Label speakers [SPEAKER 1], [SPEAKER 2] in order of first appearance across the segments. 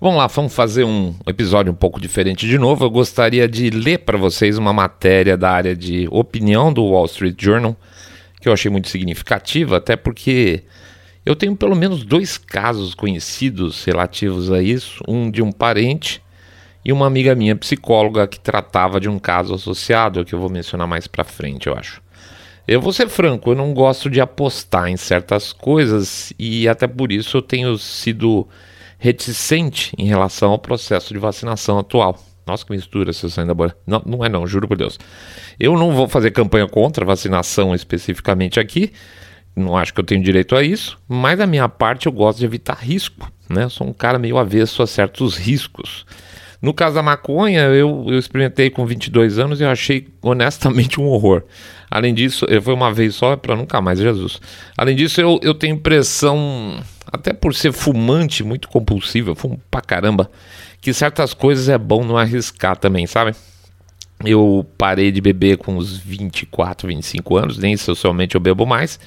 [SPEAKER 1] Vamos lá, vamos fazer um episódio um pouco diferente de novo. Eu gostaria de ler para vocês uma matéria da área de opinião do Wall Street Journal, que eu achei muito significativa, até porque eu tenho pelo menos dois casos conhecidos relativos a isso: um de um parente e uma amiga minha psicóloga que tratava de um caso associado, que eu vou mencionar mais para frente, eu acho. Eu vou ser franco, eu não gosto de apostar em certas coisas e até por isso eu tenho sido reticente em relação ao processo de vacinação atual. Nossa, que mistura essa saindo da. Não, não é não, juro por Deus. Eu não vou fazer campanha contra a vacinação especificamente aqui. Não acho que eu tenho direito a isso, mas da minha parte eu gosto de evitar risco, né? Eu sou um cara meio avesso a certos riscos. No caso da maconha, eu, eu experimentei com 22 anos e eu achei honestamente um horror. Além disso, foi uma vez só para nunca mais, Jesus. Além disso, eu, eu tenho impressão até por ser fumante muito compulsivo, eu fumo pra caramba, que certas coisas é bom não arriscar também, sabe? Eu parei de beber com uns 24, 25 anos, nem socialmente eu bebo mais.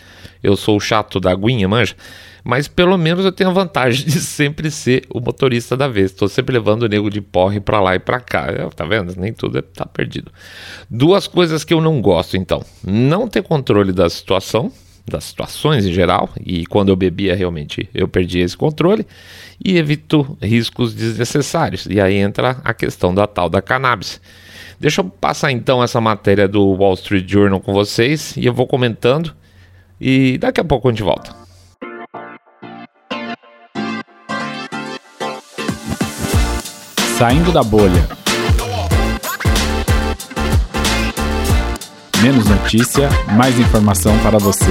[SPEAKER 1] Eu sou o chato da aguinha, manja. Mas pelo menos eu tenho a vantagem de sempre ser o motorista da vez. Estou sempre levando o nego de porre para lá e para cá. Tá vendo? Nem tudo está perdido. Duas coisas que eu não gosto, então: não ter controle da situação das situações em geral, e quando eu bebia realmente eu perdi esse controle, e evito riscos desnecessários. E aí entra a questão da tal da cannabis. Deixa eu passar então essa matéria do Wall Street Journal com vocês e eu vou comentando e daqui a pouco a gente volta.
[SPEAKER 2] Saindo da bolha. Menos notícia, mais informação para você.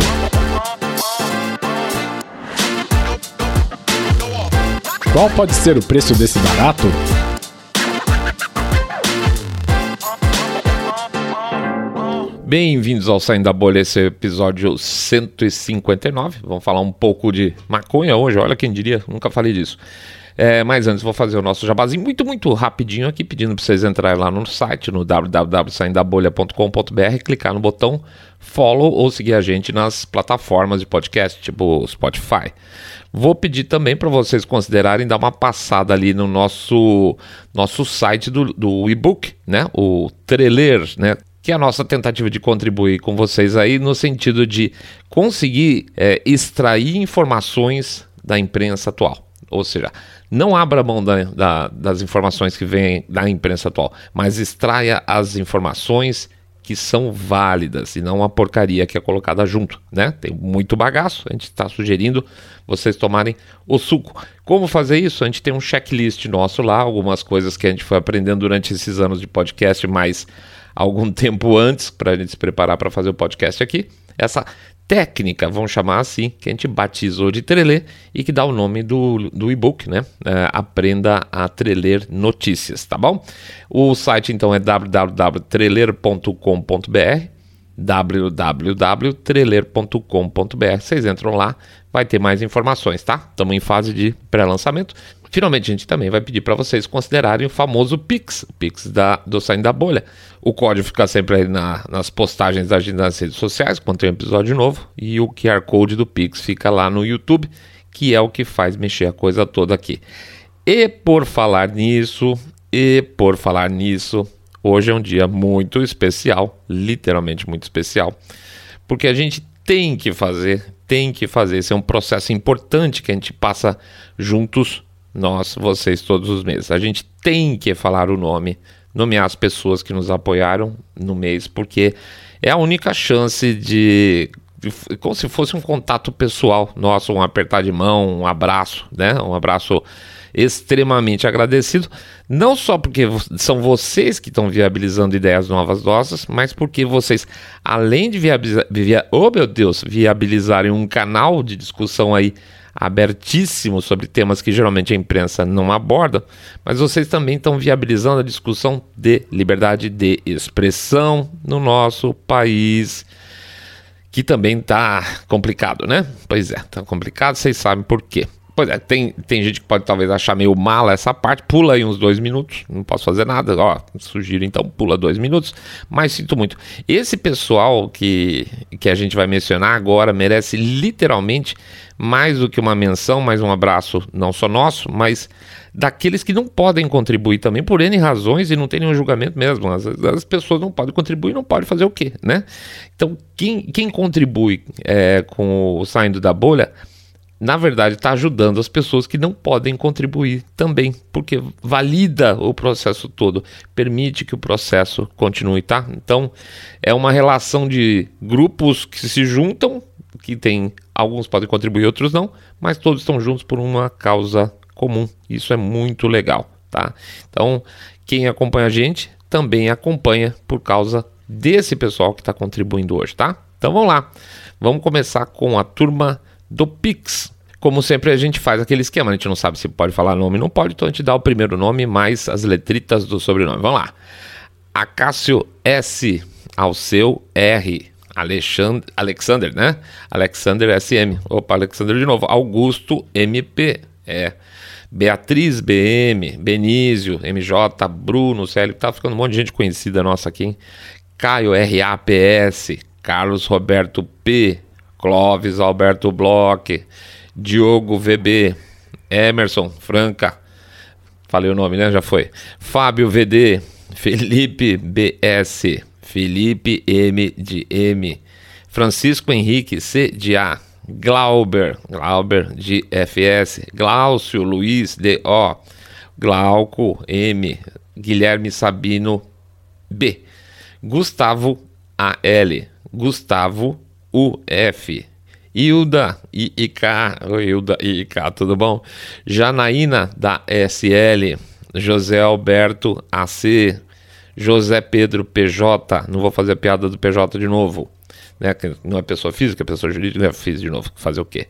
[SPEAKER 2] Qual pode ser o preço desse barato?
[SPEAKER 1] Bem-vindos ao Saindo da Bolha, esse é episódio 159. Vamos falar um pouco de maconha hoje, olha quem diria, nunca falei disso. É, mas antes vou fazer o nosso jabazinho muito, muito rapidinho aqui, pedindo para vocês entrarem lá no site, no www.saindabolha.com.br, clicar no botão follow ou seguir a gente nas plataformas de podcast, tipo Spotify. Vou pedir também para vocês considerarem dar uma passada ali no nosso, nosso site do, do e-book, né? O Treler, né? Que é a nossa tentativa de contribuir com vocês aí no sentido de conseguir é, extrair informações da imprensa atual. Ou seja, não abra mão da, da, das informações que vêm da imprensa atual, mas extraia as informações que são válidas e não a porcaria que é colocada junto, né? Tem muito bagaço, a gente está sugerindo vocês tomarem o suco. Como fazer isso? A gente tem um checklist nosso lá, algumas coisas que a gente foi aprendendo durante esses anos de podcast, mas algum tempo antes para a gente se preparar para fazer o podcast aqui. Essa técnica, vamos chamar assim, que a gente batizou de Trelê e que dá o nome do, do e-book, né? É, aprenda a treler notícias, tá bom? O site então é www.treler.com.br www.treler.com.br Vocês entram lá, vai ter mais informações, tá? Estamos em fase de pré-lançamento. Finalmente, a gente também vai pedir para vocês considerarem o famoso Pix, o Pix da, do Saindo da Bolha. O código fica sempre aí na, nas postagens da agenda nas redes sociais, quando tem um episódio novo, e o QR Code do Pix fica lá no YouTube, que é o que faz mexer a coisa toda aqui. E por falar nisso, e por falar nisso, hoje é um dia muito especial, literalmente muito especial, porque a gente tem que fazer, tem que fazer. Esse é um processo importante que a gente passa juntos nós, vocês, todos os meses. A gente tem que falar o nome, nomear as pessoas que nos apoiaram no mês, porque é a única chance de, como se fosse um contato pessoal nosso, um apertar de mão, um abraço, né? Um abraço extremamente agradecido, não só porque são vocês que estão viabilizando ideias novas nossas, mas porque vocês, além de viabilizar, via, oh meu Deus, viabilizarem um canal de discussão aí abertíssimo sobre temas que geralmente a imprensa não aborda, mas vocês também estão viabilizando a discussão de liberdade de expressão no nosso país, que também está complicado, né? Pois é, está complicado, vocês sabem por quê. Pois é, tem, tem gente que pode talvez achar meio mala essa parte, pula aí uns dois minutos, não posso fazer nada, ó, sugiro então pula dois minutos, mas sinto muito. Esse pessoal que, que a gente vai mencionar agora merece literalmente mais do que uma menção, mais um abraço, não só nosso, mas daqueles que não podem contribuir também por N razões e não tem nenhum julgamento mesmo. As, as pessoas não podem contribuir, não podem fazer o quê, né? Então, quem, quem contribui é, com o saindo da bolha na verdade, está ajudando as pessoas que não podem contribuir também, porque valida o processo todo, permite que o processo continue, tá? Então, é uma relação de grupos que se juntam, que tem alguns podem contribuir, outros não, mas todos estão juntos por uma causa comum. Isso é muito legal, tá? Então, quem acompanha a gente também acompanha por causa desse pessoal que está contribuindo hoje, tá? Então, vamos lá. Vamos começar com a turma do Pix. Como sempre, a gente faz aquele esquema, a gente não sabe se pode falar nome não pode, então a gente dá o primeiro nome mais as letritas do sobrenome. Vamos lá. Acácio S, ao seu R. Alexandre, Alexander, né? Alexander SM. Opa, Alexander de novo. Augusto MP. É. Beatriz BM, Benísio, MJ, Bruno, Célio, tá ficando um monte de gente conhecida nossa aqui, hein? Caio RAPS, Carlos Roberto P, Clóvis Alberto Bloch, Diogo VB, Emerson Franca, falei o nome, né? Já foi. Fábio VD, Felipe BS, Felipe M de M, Francisco Henrique C de A, Glauber, Glauber de FS, Glaucio Luiz de O, Glauco M, Guilherme Sabino B, Gustavo AL, Gustavo UF, Hilda IIK, oi Hilda IIK, tudo bom? Janaína da SL, José Alberto AC, José Pedro PJ, não vou fazer a piada do PJ de novo, né? Não é pessoa física, é pessoa jurídica, né? fiz de novo, fazer o quê?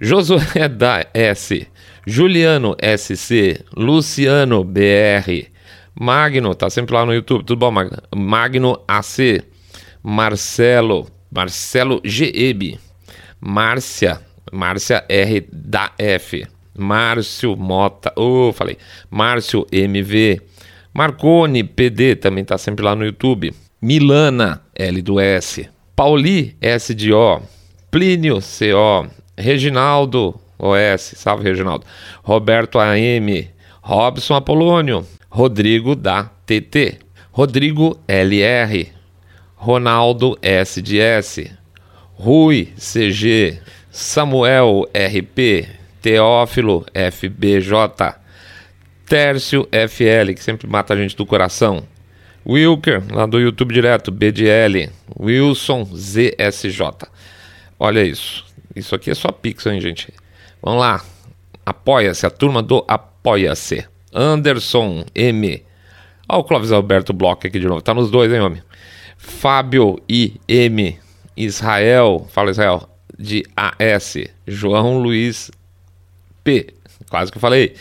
[SPEAKER 1] Josué da S, Juliano SC, Luciano BR, Magno, tá sempre lá no YouTube, tudo bom, Magno? Magno AC, Marcelo Marcelo GEB, Márcia, Márcia R da F, Márcio Mota, oh, falei, Márcio MV, Marcone PD, também tá sempre lá no YouTube, Milana L do S, Pauli S de O, Plínio CO, Reginaldo OS, salve Reginaldo, Roberto AM, Robson Apolônio, Rodrigo da TT, Rodrigo LR, Ronaldo S S, Rui CG, Samuel RP, Teófilo FBJ, Tércio FL, que sempre mata a gente do coração, Wilker, lá do YouTube direto, BDL, Wilson ZSJ. Olha isso. Isso aqui é só pixel, hein, gente? Vamos lá. Apoia-se, a turma do Apoia-se. Anderson M. Olha o Clóvis Alberto Bloch aqui de novo. Tá nos dois, hein, homem? Fábio IM, Israel, fala Israel, de AS, João Luiz P, quase que eu falei,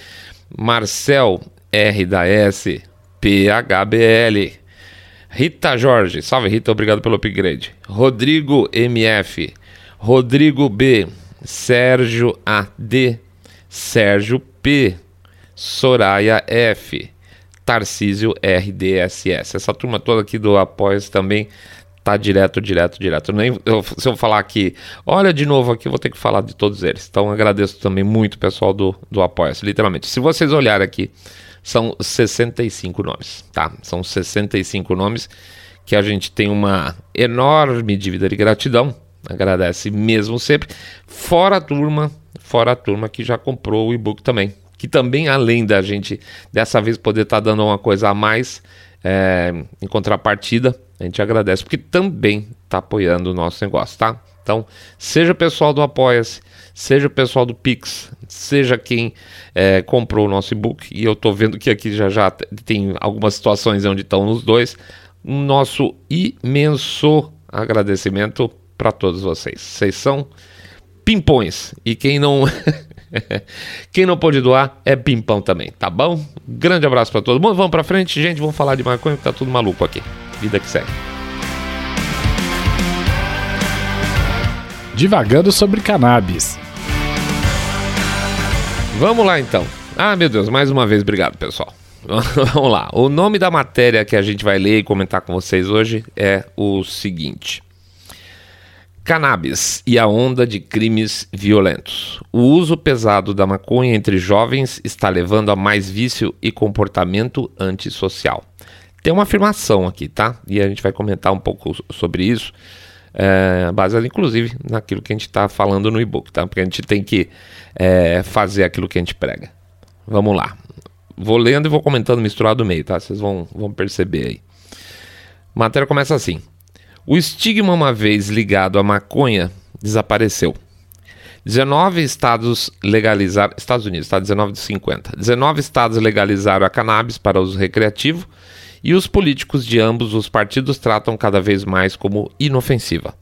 [SPEAKER 1] Marcel R da S, PHBL, Rita Jorge, salve Rita, obrigado pelo upgrade, Rodrigo MF, Rodrigo B, Sérgio AD, Sérgio P, Soraya F, Tarcísio RDSS. Essa turma toda aqui do Apoias também tá direto, direto, direto. Nem, eu, se eu falar aqui, olha de novo aqui, eu vou ter que falar de todos eles. Então agradeço também muito o pessoal do, do Apoia-se, literalmente. Se vocês olharem aqui, são 65 nomes, tá? São 65 nomes que a gente tem uma enorme dívida de gratidão. Agradece mesmo sempre. Fora a turma, fora a turma que já comprou o e-book também que também, além da gente dessa vez poder estar tá dando uma coisa a mais é, em contrapartida, a gente agradece porque também está apoiando o nosso negócio, tá? Então, seja o pessoal do Apoia-se, seja o pessoal do Pix, seja quem é, comprou o nosso e-book, e eu estou vendo que aqui já já tem algumas situações onde estão os dois, um nosso imenso agradecimento para todos vocês. Vocês são pimpões, e quem não Quem não pode doar é pimpão também, tá bom? Grande abraço para todo mundo. Vamos para frente, gente. Vamos falar de maconha que tá tudo maluco aqui. Vida que segue.
[SPEAKER 2] Divagando sobre cannabis.
[SPEAKER 1] Vamos lá então. Ah, meu Deus, mais uma vez, obrigado, pessoal. Vamos lá. O nome da matéria que a gente vai ler e comentar com vocês hoje é o seguinte: Cannabis e a onda de crimes violentos. O uso pesado da maconha entre jovens está levando a mais vício e comportamento antissocial. Tem uma afirmação aqui, tá? E a gente vai comentar um pouco sobre isso, é, baseado inclusive naquilo que a gente está falando no e-book, tá? Porque a gente tem que é, fazer aquilo que a gente prega. Vamos lá. Vou lendo e vou comentando misturado no meio, tá? Vocês vão, vão perceber aí. A matéria começa assim. O estigma, uma vez ligado à maconha, desapareceu. 19 estados legalizaram. Estados Unidos, tá? 19 de 50. 19 estados legalizaram a cannabis para uso recreativo e os políticos de ambos os partidos tratam cada vez mais como inofensiva.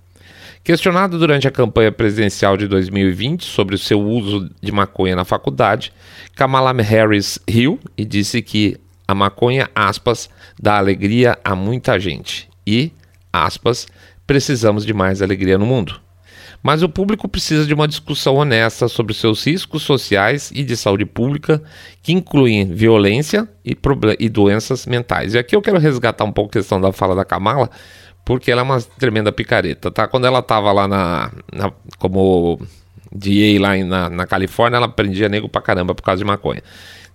[SPEAKER 1] Questionado durante a campanha presidencial de 2020 sobre o seu uso de maconha na faculdade, Kamala Harris riu e disse que a maconha, aspas, dá alegria a muita gente e, aspas, precisamos de mais alegria no mundo. Mas o público precisa de uma discussão honesta sobre seus riscos sociais e de saúde pública, que incluem violência e, e doenças mentais. E aqui eu quero resgatar um pouco a questão da fala da Kamala, porque ela é uma tremenda picareta, tá? Quando ela tava lá na, na como DA lá na, na Califórnia, ela prendia nego pra caramba por causa de maconha.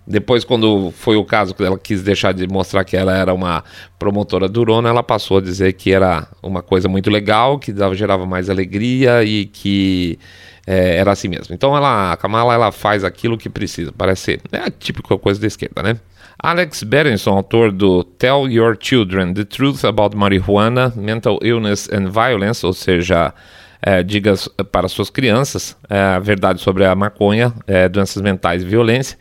[SPEAKER 1] Depois, quando foi o caso que ela quis deixar de mostrar que ela era uma promotora durona, ela passou a dizer que era uma coisa muito legal, que gerava mais alegria e que é, era assim mesmo. Então, ela, a Kamala ela faz aquilo que precisa. Parece é a típica coisa da esquerda, né? Alex Berenson, autor do Tell Your Children the Truth About Marijuana, Mental Illness and Violence, ou seja, é, diga para suas crianças é, a verdade sobre a maconha, é, doenças mentais e violência,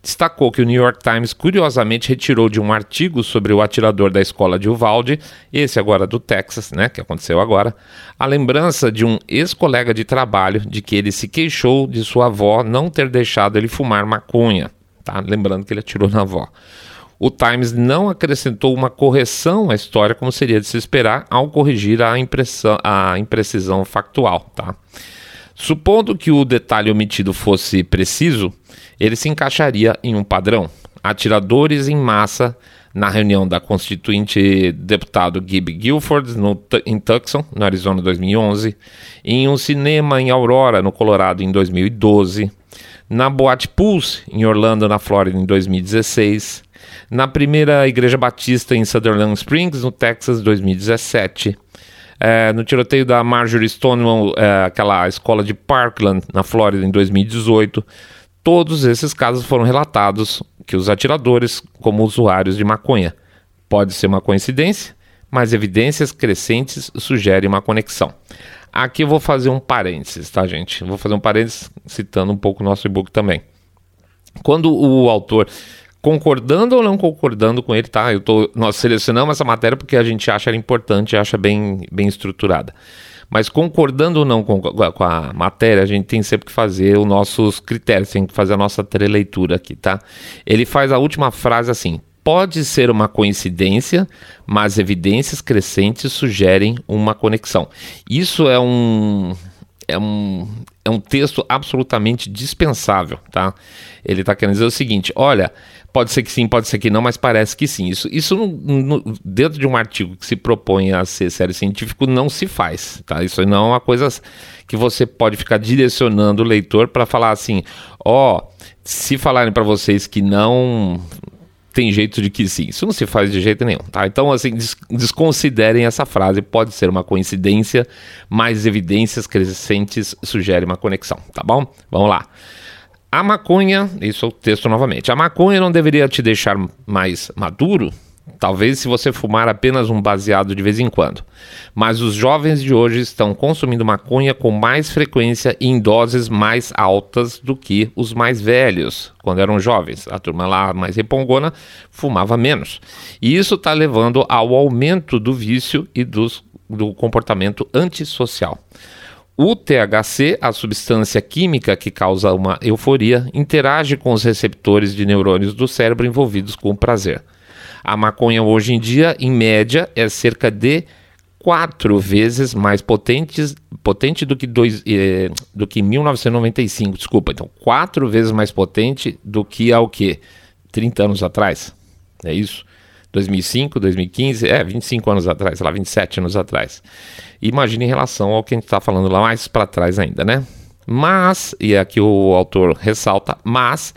[SPEAKER 1] destacou que o New York Times curiosamente retirou de um artigo sobre o atirador da escola de Uvalde, esse agora do Texas, né, que aconteceu agora, a lembrança de um ex-colega de trabalho de que ele se queixou de sua avó não ter deixado ele fumar maconha. Tá? Lembrando que ele atirou na avó. O Times não acrescentou uma correção à história como seria de se esperar ao corrigir a, a imprecisão factual. Tá? Supondo que o detalhe omitido fosse preciso, ele se encaixaria em um padrão. Atiradores em massa na reunião da constituinte deputado Gib Guilford no, em Tucson, no Arizona, em 2011, em um cinema em Aurora, no Colorado, em 2012, na Boate Pulse, em Orlando, na Flórida, em 2016, na primeira Igreja Batista em Sutherland Springs, no Texas, 2017, é, no tiroteio da Marjorie Stonewall, é, aquela escola de Parkland, na Flórida, em 2018. Todos esses casos foram relatados que os atiradores como usuários de maconha. Pode ser uma coincidência, mas evidências crescentes sugerem uma conexão. Aqui eu vou fazer um parênteses, tá, gente? Vou fazer um parênteses citando um pouco o nosso e-book também. Quando o autor, concordando ou não concordando com ele, tá? Eu tô, nós selecionamos essa matéria porque a gente acha ela importante, acha bem, bem estruturada. Mas concordando ou não com, com, a matéria, a gente tem sempre que fazer os nossos critérios, tem que fazer a nossa teleleitura aqui, tá? Ele faz a última frase assim: pode ser uma coincidência, mas evidências crescentes sugerem uma conexão. Isso é um é um, é um texto absolutamente dispensável, tá? Ele está querendo dizer o seguinte: olha, pode ser que sim, pode ser que não, mas parece que sim. Isso, isso no, no, dentro de um artigo que se propõe a ser sério científico não se faz, tá? Isso não é uma coisa que você pode ficar direcionando o leitor para falar assim: ó, oh, se falarem para vocês que não tem jeito de que sim. Isso não se faz de jeito nenhum, tá? Então, assim, des desconsiderem essa frase. Pode ser uma coincidência, mas evidências crescentes sugerem uma conexão, tá bom? Vamos lá. A maconha, isso é o texto novamente. A maconha não deveria te deixar mais maduro? Talvez se você fumar apenas um baseado de vez em quando. Mas os jovens de hoje estão consumindo maconha com mais frequência e em doses mais altas do que os mais velhos, quando eram jovens. A turma lá mais repongona fumava menos. E isso está levando ao aumento do vício e dos, do comportamento antissocial. O THC, a substância química que causa uma euforia, interage com os receptores de neurônios do cérebro envolvidos com o prazer. A maconha hoje em dia, em média, é cerca de quatro vezes mais potente do que, dois, eh, do que 1995, desculpa. Então, quatro vezes mais potente do que há o quê? 30 anos atrás. É isso? 2005, 2015, é, 25 anos atrás, sei lá, 27 anos atrás. Imagine em relação ao que a gente está falando lá mais para trás ainda, né? Mas, e aqui o autor ressalta, mas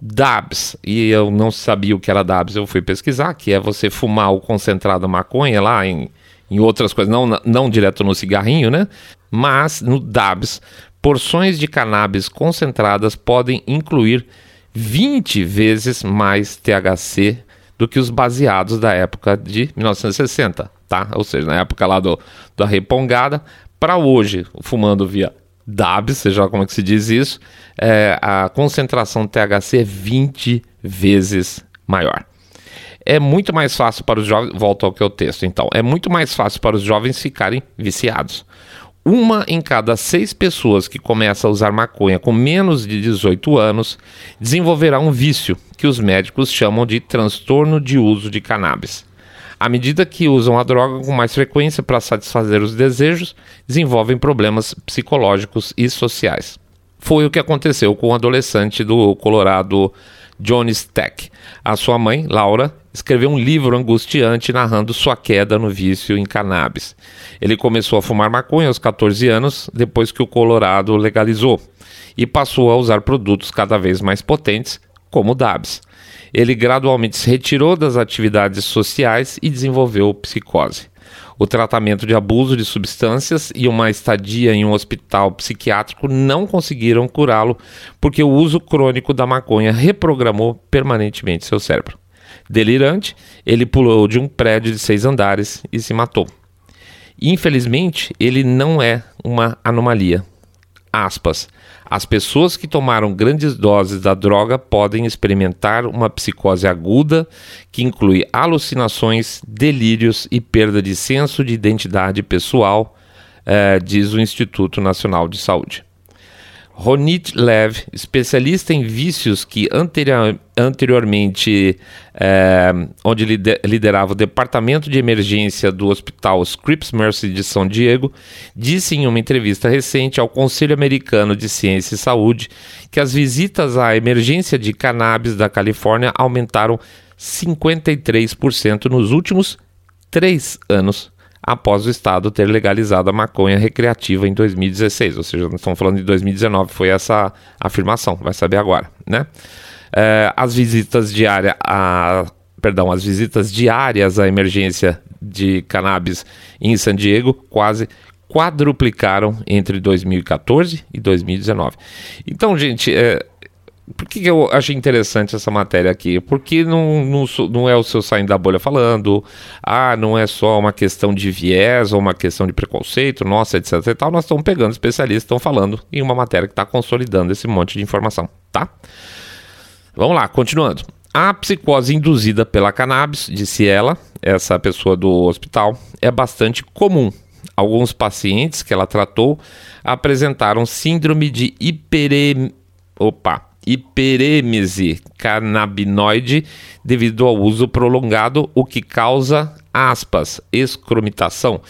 [SPEAKER 1] DABs, e eu não sabia o que era DABs, eu fui pesquisar, que é você fumar o concentrado maconha lá em, em outras coisas, não, não direto no cigarrinho, né? Mas no DABs, porções de cannabis concentradas podem incluir 20 vezes mais THC do que os baseados da época de 1960, tá? Ou seja, na época lá do, da repongada, para hoje, fumando via DAB, seja como é que se diz isso, é, a concentração THC é 20 vezes maior. É muito mais fácil para os jovens, volto ao que é o texto então, é muito mais fácil para os jovens ficarem viciados. Uma em cada seis pessoas que começa a usar maconha com menos de 18 anos desenvolverá um vício que os médicos chamam de transtorno de uso de cannabis. À medida que usam a droga com mais frequência para satisfazer os desejos, desenvolvem problemas psicológicos e sociais. Foi o que aconteceu com o adolescente do Colorado Johnny Stack. A sua mãe, Laura, escreveu um livro angustiante narrando sua queda no vício em cannabis. Ele começou a fumar maconha aos 14 anos, depois que o Colorado legalizou, e passou a usar produtos cada vez mais potentes, como DABs. Ele gradualmente se retirou das atividades sociais e desenvolveu psicose. O tratamento de abuso de substâncias e uma estadia em um hospital psiquiátrico não conseguiram curá-lo porque o uso crônico da maconha reprogramou permanentemente seu cérebro. Delirante, ele pulou de um prédio de seis andares e se matou. Infelizmente, ele não é uma anomalia. Aspas. As pessoas que tomaram grandes doses da droga podem experimentar uma psicose aguda que inclui alucinações, delírios e perda de senso de identidade pessoal, eh, diz o Instituto Nacional de Saúde. Ronit Lev, especialista em vícios que anterior, anteriormente, é, onde liderava o departamento de emergência do Hospital Scripps Mercy de São Diego, disse em uma entrevista recente ao Conselho Americano de Ciência e Saúde que as visitas à emergência de cannabis da Califórnia aumentaram 53% nos últimos três anos após o Estado ter legalizado a maconha recreativa em 2016. Ou seja, nós estamos falando de 2019, foi essa afirmação, vai saber agora, né? É, as visitas diárias a perdão, as visitas diárias à emergência de cannabis em San Diego quase quadruplicaram entre 2014 e 2019. Então, gente, é, por que eu achei interessante essa matéria aqui? Porque não, não, não, é o seu saindo da bolha falando, ah, não é só uma questão de viés ou uma questão de preconceito, nossa, etc e tal. Nós estamos pegando especialistas, estão falando em uma matéria que está consolidando esse monte de informação, tá? Vamos lá, continuando. A psicose induzida pela cannabis, disse ela, essa pessoa do hospital, é bastante comum. Alguns pacientes que ela tratou apresentaram síndrome de hiperem... Opa, hiperêmese canabinoide devido ao uso prolongado, o que causa, aspas, escromitação,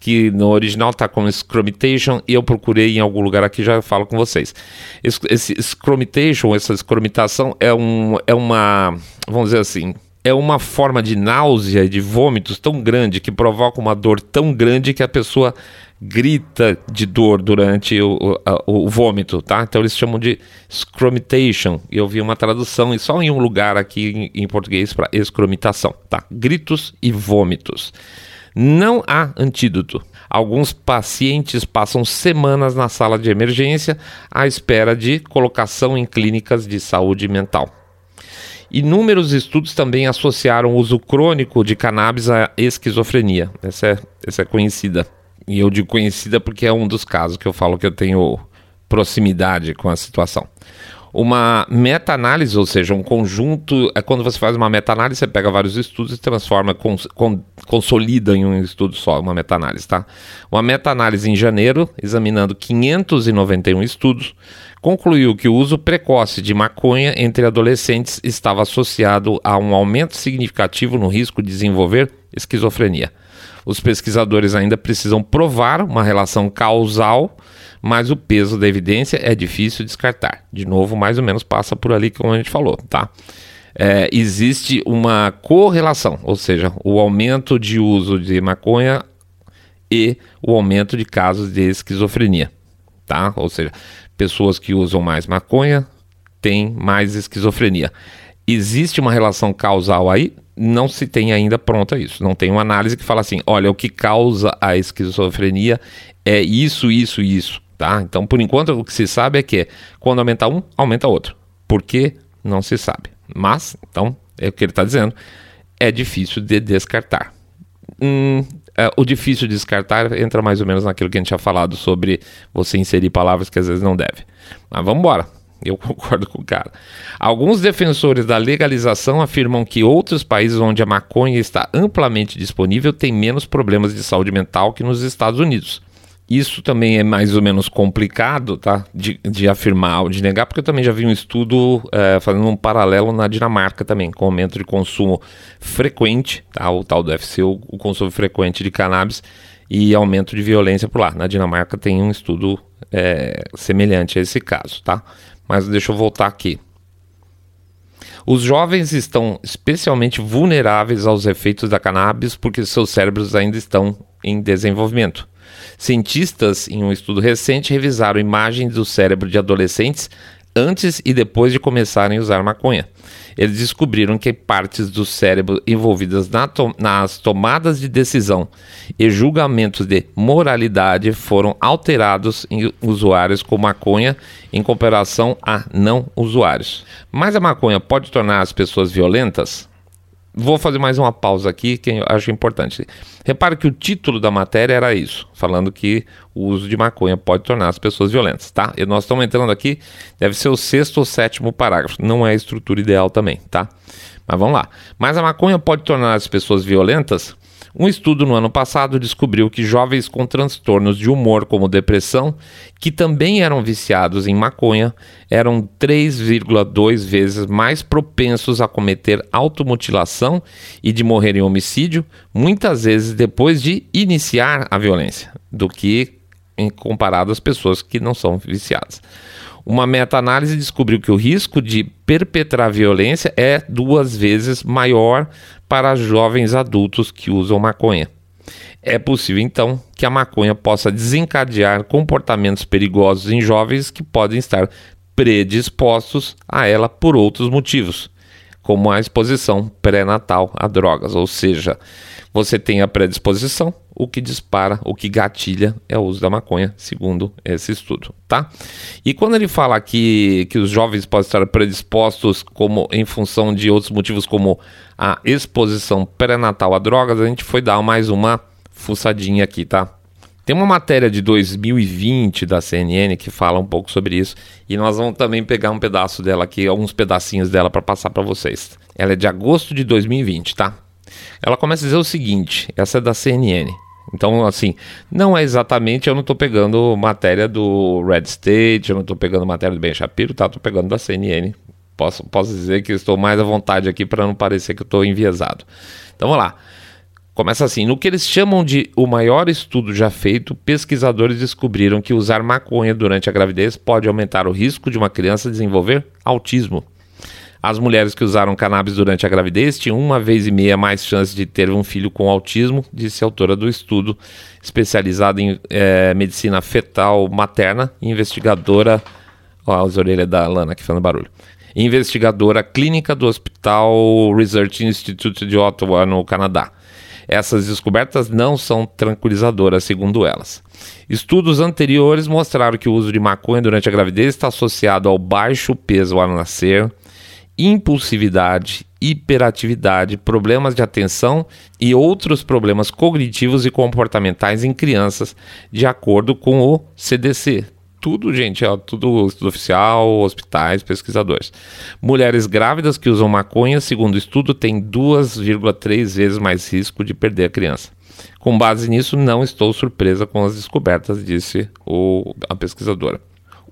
[SPEAKER 1] que no original está como scromitation e eu procurei em algum lugar aqui já falo com vocês. Esse, esse scromitation, essa escromitação é, um, é uma, vamos dizer assim, é uma forma de náusea e de vômitos tão grande que provoca uma dor tão grande que a pessoa grita de dor durante o, o, o vômito, tá? Então eles chamam de scromitation. E eu vi uma tradução só em um lugar aqui em, em português para escromitação, tá? Gritos e vômitos. Não há antídoto. Alguns pacientes passam semanas na sala de emergência à espera de colocação em clínicas de saúde mental. Inúmeros estudos também associaram o uso crônico de cannabis à esquizofrenia. Essa é, essa é conhecida. E eu digo conhecida porque é um dos casos que eu falo que eu tenho proximidade com a situação. Uma meta-análise, ou seja, um conjunto. É quando você faz uma meta-análise, você pega vários estudos e transforma, cons, con, consolida em um estudo só, uma meta-análise, tá? Uma meta-análise em janeiro, examinando 591 estudos, concluiu que o uso precoce de maconha entre adolescentes estava associado a um aumento significativo no risco de desenvolver esquizofrenia. Os pesquisadores ainda precisam provar uma relação causal, mas o peso da evidência é difícil descartar. De novo, mais ou menos passa por ali como a gente falou, tá? É, existe uma correlação, ou seja, o aumento de uso de maconha e o aumento de casos de esquizofrenia, tá? Ou seja, pessoas que usam mais maconha têm mais esquizofrenia. Existe uma relação causal aí? Não se tem ainda pronta isso. Não tem uma análise que fala assim: olha, o que causa a esquizofrenia é isso, isso e isso. Tá? Então, por enquanto, o que se sabe é que quando aumenta um, aumenta outro. Por quê? Não se sabe. Mas, então, é o que ele está dizendo, é difícil de descartar. Hum, é, o difícil de descartar entra mais ou menos naquilo que a gente tinha falado sobre você inserir palavras que às vezes não deve. Mas vamos embora. Eu concordo com o cara. Alguns defensores da legalização afirmam que outros países onde a maconha está amplamente disponível têm menos problemas de saúde mental que nos Estados Unidos. Isso também é mais ou menos complicado tá? de, de afirmar ou de negar, porque eu também já vi um estudo é, fazendo um paralelo na Dinamarca também, com aumento de consumo frequente, tá? o tal do FC, o, o consumo frequente de cannabis e aumento de violência por lá. Na Dinamarca tem um estudo é, semelhante a esse caso, tá? Mas deixa eu voltar aqui. Os jovens estão especialmente vulneráveis aos efeitos da cannabis porque seus cérebros ainda estão em desenvolvimento. Cientistas, em um estudo recente, revisaram imagens do cérebro de adolescentes antes e depois de começarem a usar maconha. Eles descobriram que partes do cérebro envolvidas na to nas tomadas de decisão e julgamentos de moralidade foram alterados em usuários com maconha em comparação a não usuários. Mas a maconha pode tornar as pessoas violentas? Vou fazer mais uma pausa aqui que eu acho importante. Repare que o título da matéria era isso, falando que o uso de maconha pode tornar as pessoas violentas, tá? E nós estamos entrando aqui, deve ser o sexto ou sétimo parágrafo. Não é a estrutura ideal também, tá? Mas vamos lá. Mas a maconha pode tornar as pessoas violentas? Um estudo no ano passado descobriu que jovens com transtornos de humor, como depressão, que também eram viciados em maconha, eram 3,2 vezes mais propensos a cometer automutilação e de morrer em homicídio, muitas vezes depois de iniciar a violência, do que em comparado às pessoas que não são viciadas. Uma meta-análise descobriu que o risco de perpetrar violência é duas vezes maior para jovens adultos que usam maconha. É possível, então, que a maconha possa desencadear comportamentos perigosos em jovens que podem estar predispostos a ela por outros motivos, como a exposição pré-natal a drogas, ou seja, você tem a predisposição, o que dispara, o que gatilha é o uso da maconha, segundo esse estudo, tá? E quando ele fala aqui que os jovens podem estar predispostos como em função de outros motivos como a exposição pré-natal a drogas, a gente foi dar mais uma fuçadinha aqui, tá? Tem uma matéria de 2020 da CNN que fala um pouco sobre isso e nós vamos também pegar um pedaço dela aqui, alguns pedacinhos dela para passar para vocês. Ela é de agosto de 2020, tá? Ela começa a dizer o seguinte: essa é da CNN. Então, assim, não é exatamente, eu não estou pegando matéria do Red State, eu não estou pegando matéria do Ben Shapiro, tá? Estou pegando da CNN. Posso, posso dizer que estou mais à vontade aqui para não parecer que estou enviesado. Então, vamos lá. Começa assim: no que eles chamam de o maior estudo já feito, pesquisadores descobriram que usar maconha durante a gravidez pode aumentar o risco de uma criança desenvolver autismo. As mulheres que usaram cannabis durante a gravidez tinham uma vez e meia mais chance de ter um filho com autismo, disse a autora do estudo, especializada em é, medicina fetal materna investigadora. Ó, as orelhas da Lana aqui fazendo barulho. Investigadora clínica do Hospital Research Institute de Ottawa, no Canadá. Essas descobertas não são tranquilizadoras, segundo elas. Estudos anteriores mostraram que o uso de maconha durante a gravidez está associado ao baixo peso ao nascer, impulsividade, hiperatividade, problemas de atenção e outros problemas cognitivos e comportamentais em crianças, de acordo com o CDC. Tudo, gente, é tudo estudo oficial, hospitais, pesquisadores. Mulheres grávidas que usam maconha, segundo estudo, têm 2,3 vezes mais risco de perder a criança. Com base nisso, não estou surpresa com as descobertas, disse o, a pesquisadora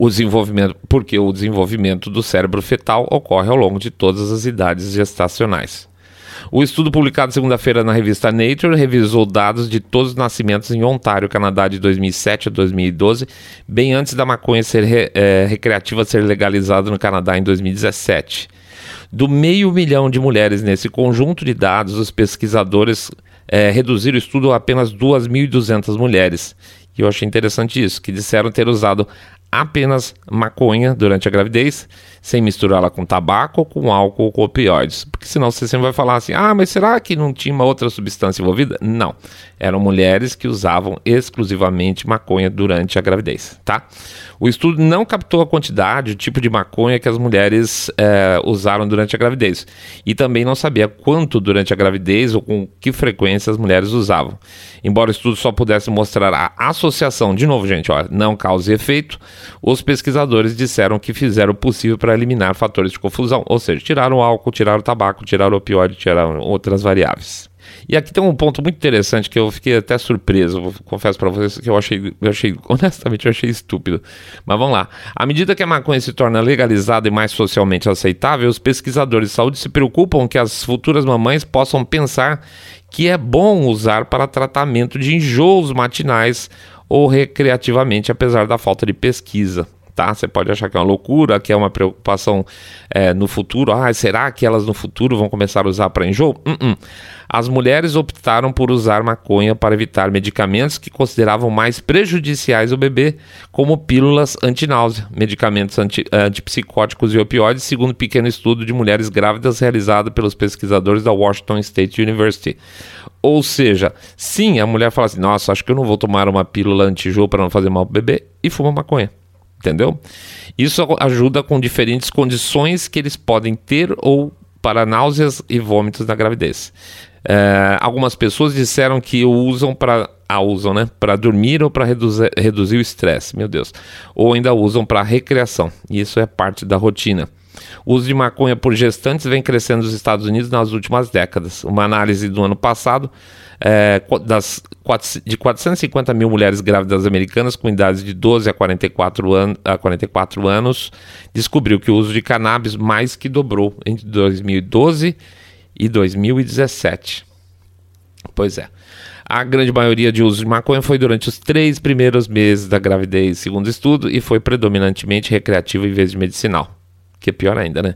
[SPEAKER 1] o desenvolvimento, porque o desenvolvimento do cérebro fetal ocorre ao longo de todas as idades gestacionais. O estudo publicado segunda-feira na revista Nature revisou dados de todos os nascimentos em Ontário, Canadá, de 2007 a 2012, bem antes da maconha ser re, é, recreativa ser legalizada no Canadá em 2017. Do meio milhão de mulheres nesse conjunto de dados, os pesquisadores é, reduziram o estudo a apenas 2.200 mulheres. E eu achei interessante isso, que disseram ter usado apenas maconha durante a gravidez, sem misturá-la com tabaco, com álcool ou com opioides. Porque senão você sempre vai falar assim: ah, mas será que não tinha uma outra substância envolvida? Não. Eram mulheres que usavam exclusivamente maconha durante a gravidez, tá? O estudo não captou a quantidade, o tipo de maconha que as mulheres é, usaram durante a gravidez. E também não sabia quanto durante a gravidez ou com que frequência as mulheres usavam. Embora o estudo só pudesse mostrar a associação, de novo, gente, ó, não causa e efeito, os pesquisadores disseram que fizeram o possível para eliminar fatores de confusão, ou seja, tiraram o álcool, tiraram o tabaco, tiraram o opioide, tiraram outras variáveis. E aqui tem um ponto muito interessante que eu fiquei até surpreso, confesso para vocês que eu achei, eu achei, honestamente, eu achei estúpido. Mas vamos lá. À medida que a maconha se torna legalizada e mais socialmente aceitável, os pesquisadores de saúde se preocupam que as futuras mamães possam pensar que é bom usar para tratamento de enjoos matinais ou recreativamente, apesar da falta de pesquisa tá? Você pode achar que é uma loucura, que é uma preocupação é, no futuro. Ah, será que elas no futuro vão começar a usar para enjoo? Uh -uh. As mulheres optaram por usar maconha para evitar medicamentos que consideravam mais prejudiciais ao bebê, como pílulas antináusea, medicamentos anti, antipsicóticos e opioides, segundo um pequeno estudo de mulheres grávidas realizado pelos pesquisadores da Washington State University. Ou seja, sim, a mulher fala assim: nossa, acho que eu não vou tomar uma pílula anti-enjoo para não fazer mal ao bebê, e fuma maconha entendeu? Isso ajuda com diferentes condições que eles podem ter ou para náuseas e vômitos na gravidez. É, algumas pessoas disseram que usam para ah, usam, né, para dormir ou para reduzir, reduzir o estresse, meu Deus, ou ainda usam para recreação. Isso é parte da rotina. O uso de maconha por gestantes vem crescendo nos Estados Unidos nas últimas décadas. Uma análise do ano passado é, das, de 450 mil mulheres grávidas americanas com idades de 12 a 44, an a 44 anos descobriu que o uso de cannabis mais que dobrou entre 2012 e 2017. Pois é. A grande maioria de uso de maconha foi durante os três primeiros meses da gravidez, segundo estudo, e foi predominantemente recreativo em vez de medicinal que é pior ainda, né?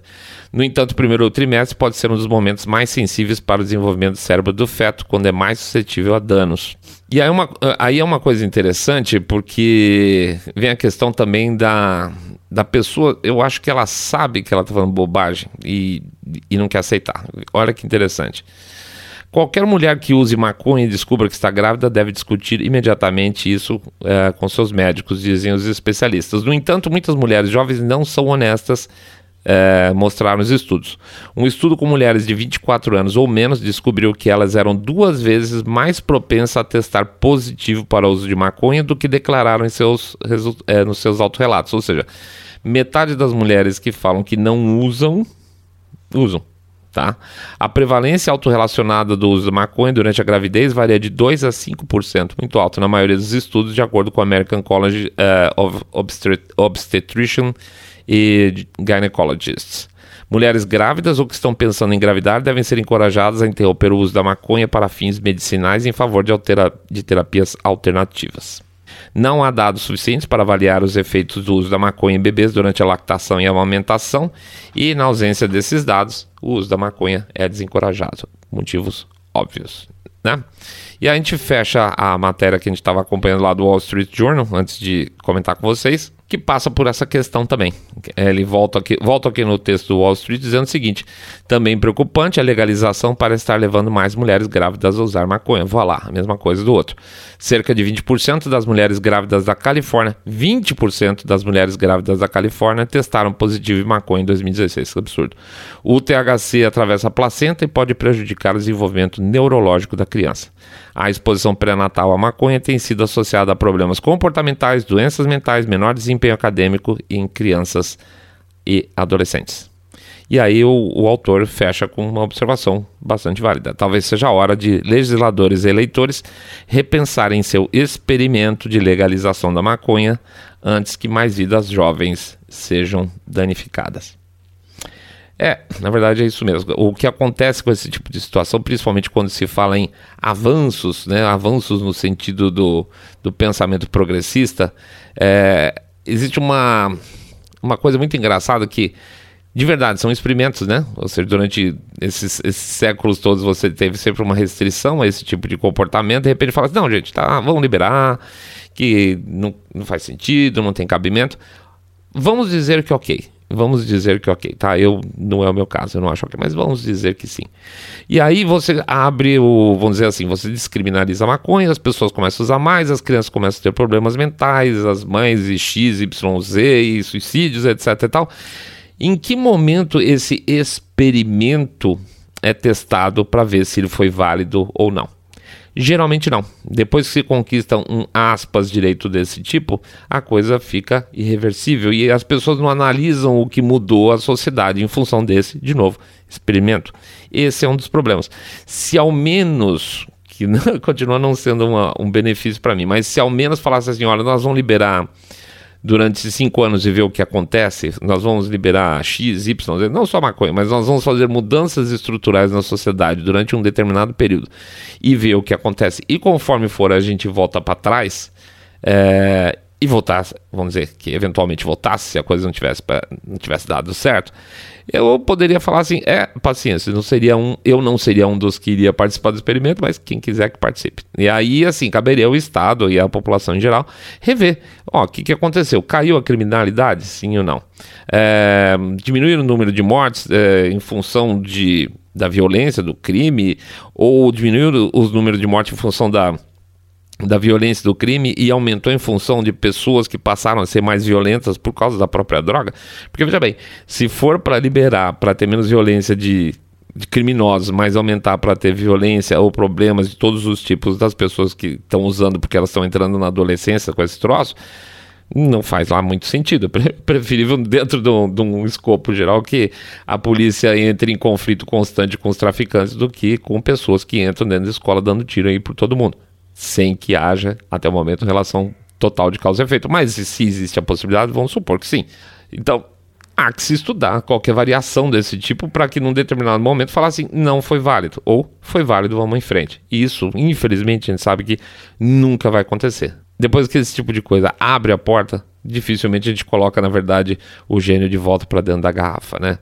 [SPEAKER 1] No entanto, o primeiro trimestre pode ser um dos momentos mais sensíveis para o desenvolvimento do cérebro do feto, quando é mais suscetível a danos. E aí, uma, aí é uma coisa interessante, porque vem a questão também da, da pessoa, eu acho que ela sabe que ela está falando bobagem e, e não quer aceitar. Olha que interessante. Qualquer mulher que use maconha e descubra que está grávida deve discutir imediatamente isso é, com seus médicos, dizem os especialistas. No entanto, muitas mulheres jovens não são honestas é, mostraram os estudos. Um estudo com mulheres de 24 anos ou menos descobriu que elas eram duas vezes mais propensas a testar positivo para o uso de maconha do que declararam em seus, é, nos seus autorrelatos. Ou seja, metade das mulheres que falam que não usam, usam. Tá? A prevalência autorrelacionada do uso da maconha durante a gravidez varia de 2 a 5%, muito alto na maioria dos estudos, de acordo com o American College uh, of Obstet Obstetrician e Gynecologists. Mulheres grávidas ou que estão pensando em engravidar devem ser encorajadas a interromper o uso da maconha para fins medicinais em favor de, de terapias alternativas. Não há dados suficientes para avaliar os efeitos do uso da maconha em bebês durante a lactação e a amamentação, e na ausência desses dados, o uso da maconha é desencorajado. Motivos óbvios. Né? E a gente fecha a matéria que a gente estava acompanhando lá do Wall Street Journal, antes de comentar com vocês, que passa por essa questão também. Ele volta aqui, volta aqui no texto do Wall Street dizendo o seguinte: também preocupante a legalização para estar levando mais mulheres grávidas a usar maconha. Vou lá, a mesma coisa do outro. Cerca de 20% das mulheres grávidas da Califórnia, 20% das mulheres grávidas da Califórnia testaram positivo em maconha em 2016. Que absurdo. O THC atravessa a placenta e pode prejudicar o desenvolvimento neurológico da criança. A exposição pré-natal à maconha tem sido associada a problemas comportamentais, doenças mentais, menor desempenho acadêmico em crianças e adolescentes. E aí o, o, autor fecha com uma observação bastante válida. Talvez seja a hora de legisladores e eleitores repensarem seu experimento de legalização da maconha antes que mais vidas jovens sejam danificadas. É, na verdade é isso mesmo. O que acontece com esse tipo de situação, principalmente quando se fala em avanços, né, avanços no sentido do, do pensamento progressista, é, existe uma, uma coisa muito engraçada que, de verdade, são experimentos, né? Ou seja, durante esses, esses séculos todos você teve sempre uma restrição a esse tipo de comportamento, de repente fala assim, não, gente, tá, vamos liberar, que não, não faz sentido, não tem cabimento. Vamos dizer que ok Vamos dizer que ok, tá? Eu não é o meu caso, eu não acho ok, mas vamos dizer que sim. E aí você abre o, vamos dizer assim, você descriminaliza a maconha, as pessoas começam a usar mais, as crianças começam a ter problemas mentais, as mães e X, Y, Z, e suicídios, etc e tal. Em que momento esse experimento é testado para ver se ele foi válido ou não? Geralmente não. Depois que se conquista um aspas direito desse tipo, a coisa fica irreversível e as pessoas não analisam o que mudou a sociedade em função desse, de novo, experimento. Esse é um dos problemas. Se ao menos que não, continua não sendo uma, um benefício para mim, mas se ao menos falasse assim, olha, nós vamos liberar durante esses cinco anos e ver o que acontece, nós vamos liberar X, Y, não só maconha, mas nós vamos fazer mudanças estruturais na sociedade durante um determinado período e ver o que acontece. E conforme for a gente volta para trás é, e voltar, vamos dizer que eventualmente voltasse se a coisa não tivesse, não tivesse dado certo, eu poderia falar assim, é, paciência, não seria um, eu não seria um dos que iria participar do experimento, mas quem quiser que participe. E aí, assim, caberia ao Estado e à população em geral rever, ó, o que, que aconteceu? Caiu a criminalidade? Sim ou não? É, diminuir o número de mortes é, em função de, da violência, do crime, ou diminuir os números de mortes em função da da violência do crime e aumentou em função de pessoas que passaram a ser mais violentas por causa da própria droga? Porque veja bem, se for para liberar, para ter menos violência de, de criminosos, mas aumentar para ter violência ou problemas de todos os tipos das pessoas que estão usando porque elas estão entrando na adolescência com esse troço, não faz lá muito sentido. É preferível dentro de um, de um, escopo geral que a polícia entre em conflito constante com os traficantes do que com pessoas que entram dentro da escola dando tiro aí por todo mundo sem que haja, até o momento, relação total de causa e efeito. Mas se existe a possibilidade, vamos supor que sim. Então, há que se estudar qualquer variação desse tipo para que num determinado momento falar assim, não foi válido, ou foi válido, vamos em frente. E isso, infelizmente, a gente sabe que nunca vai acontecer. Depois que esse tipo de coisa abre a porta, dificilmente a gente coloca, na verdade, o gênio de volta para dentro da garrafa, né?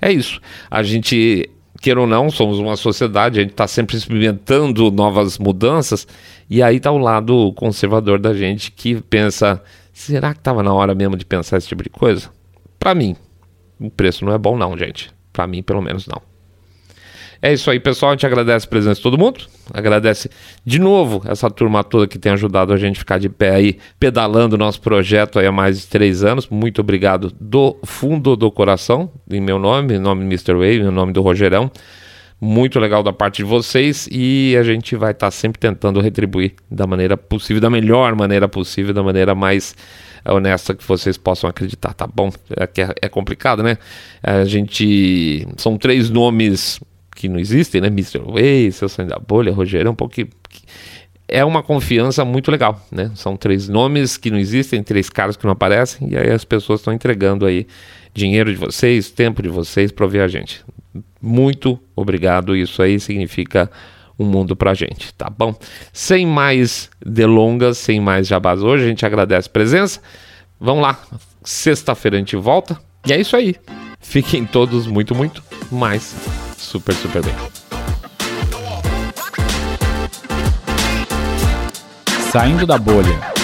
[SPEAKER 1] É isso. A gente queira ou não, somos uma sociedade, a gente está sempre experimentando novas mudanças, e aí está o lado conservador da gente que pensa: será que estava na hora mesmo de pensar esse tipo de coisa? Para mim, o preço não é bom, não, gente. Para mim, pelo menos, não. É isso aí, pessoal. A gente agradece a presença de todo mundo. Agradece de novo essa turma toda que tem ajudado a gente ficar de pé aí, pedalando o nosso projeto aí há mais de três anos. Muito obrigado do fundo do coração, em meu nome, em nome do Mr. Wave, em nome do Rogerão. Muito legal da parte de vocês e a gente vai estar tá sempre tentando retribuir da maneira possível, da melhor maneira possível, da maneira mais honesta que vocês possam acreditar, tá bom? É, é, é complicado, né? A gente. São três nomes que não existem, né? Mr. Way, Seu Sonho da Bolha, Rogerão, um pouco que, que é uma confiança muito legal, né? São três nomes que não existem, três caras que não aparecem, e aí as pessoas estão entregando aí dinheiro de vocês, tempo de vocês para ouvir a gente. Muito obrigado, isso aí significa um mundo pra gente, tá bom? Sem mais delongas, sem mais jabás hoje, a gente agradece a presença. Vamos lá, sexta-feira a gente volta, e é isso aí. Fiquem todos muito, muito mais super, super bem.
[SPEAKER 2] Saindo da bolha.